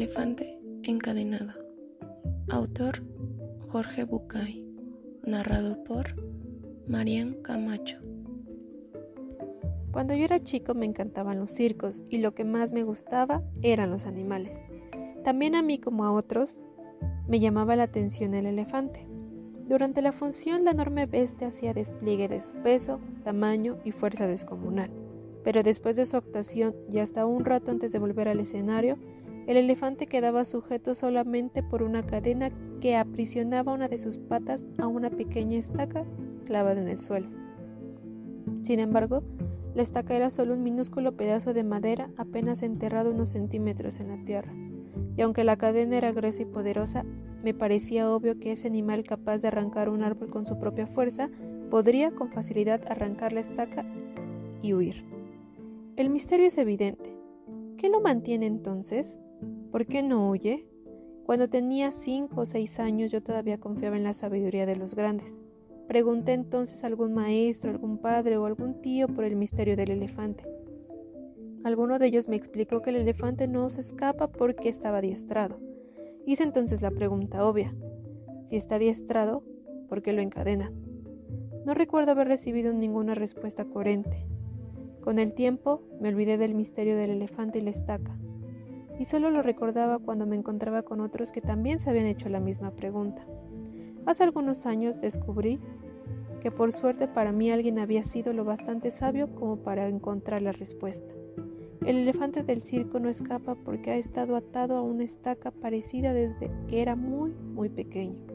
elefante encadenado. Autor Jorge Bucay. Narrado por Marian Camacho. Cuando yo era chico me encantaban los circos y lo que más me gustaba eran los animales. También a mí como a otros me llamaba la atención el elefante. Durante la función la enorme bestia hacía despliegue de su peso, tamaño y fuerza descomunal. Pero después de su actuación y hasta un rato antes de volver al escenario, el elefante quedaba sujeto solamente por una cadena que aprisionaba una de sus patas a una pequeña estaca clavada en el suelo. Sin embargo, la estaca era solo un minúsculo pedazo de madera apenas enterrado unos centímetros en la tierra, y aunque la cadena era gruesa y poderosa, me parecía obvio que ese animal capaz de arrancar un árbol con su propia fuerza podría con facilidad arrancar la estaca y huir. El misterio es evidente. ¿Qué lo mantiene entonces? ¿Por qué no huye? Cuando tenía cinco o seis años yo todavía confiaba en la sabiduría de los grandes. Pregunté entonces a algún maestro, algún padre o algún tío por el misterio del elefante. Alguno de ellos me explicó que el elefante no se escapa porque estaba adiestrado. Hice entonces la pregunta obvia. Si está adiestrado, ¿por qué lo encadenan? No recuerdo haber recibido ninguna respuesta coherente. Con el tiempo me olvidé del misterio del elefante y la estaca y solo lo recordaba cuando me encontraba con otros que también se habían hecho la misma pregunta. Hace algunos años descubrí que por suerte para mí alguien había sido lo bastante sabio como para encontrar la respuesta. El elefante del circo no escapa porque ha estado atado a una estaca parecida desde que era muy, muy pequeño.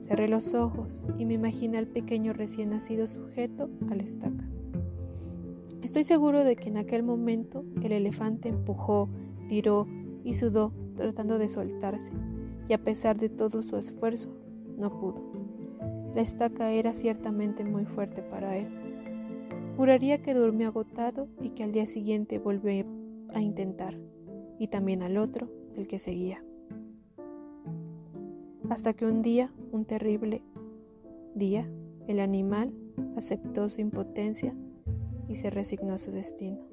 Cerré los ojos y me imaginé al pequeño recién nacido sujeto a la estaca. Estoy seguro de que en aquel momento el elefante empujó, tiró y sudó tratando de soltarse, y a pesar de todo su esfuerzo, no pudo. La estaca era ciertamente muy fuerte para él. Juraría que durmió agotado y que al día siguiente volvió a intentar, y también al otro, el que seguía. Hasta que un día, un terrible día, el animal aceptó su impotencia y se resignó a su destino.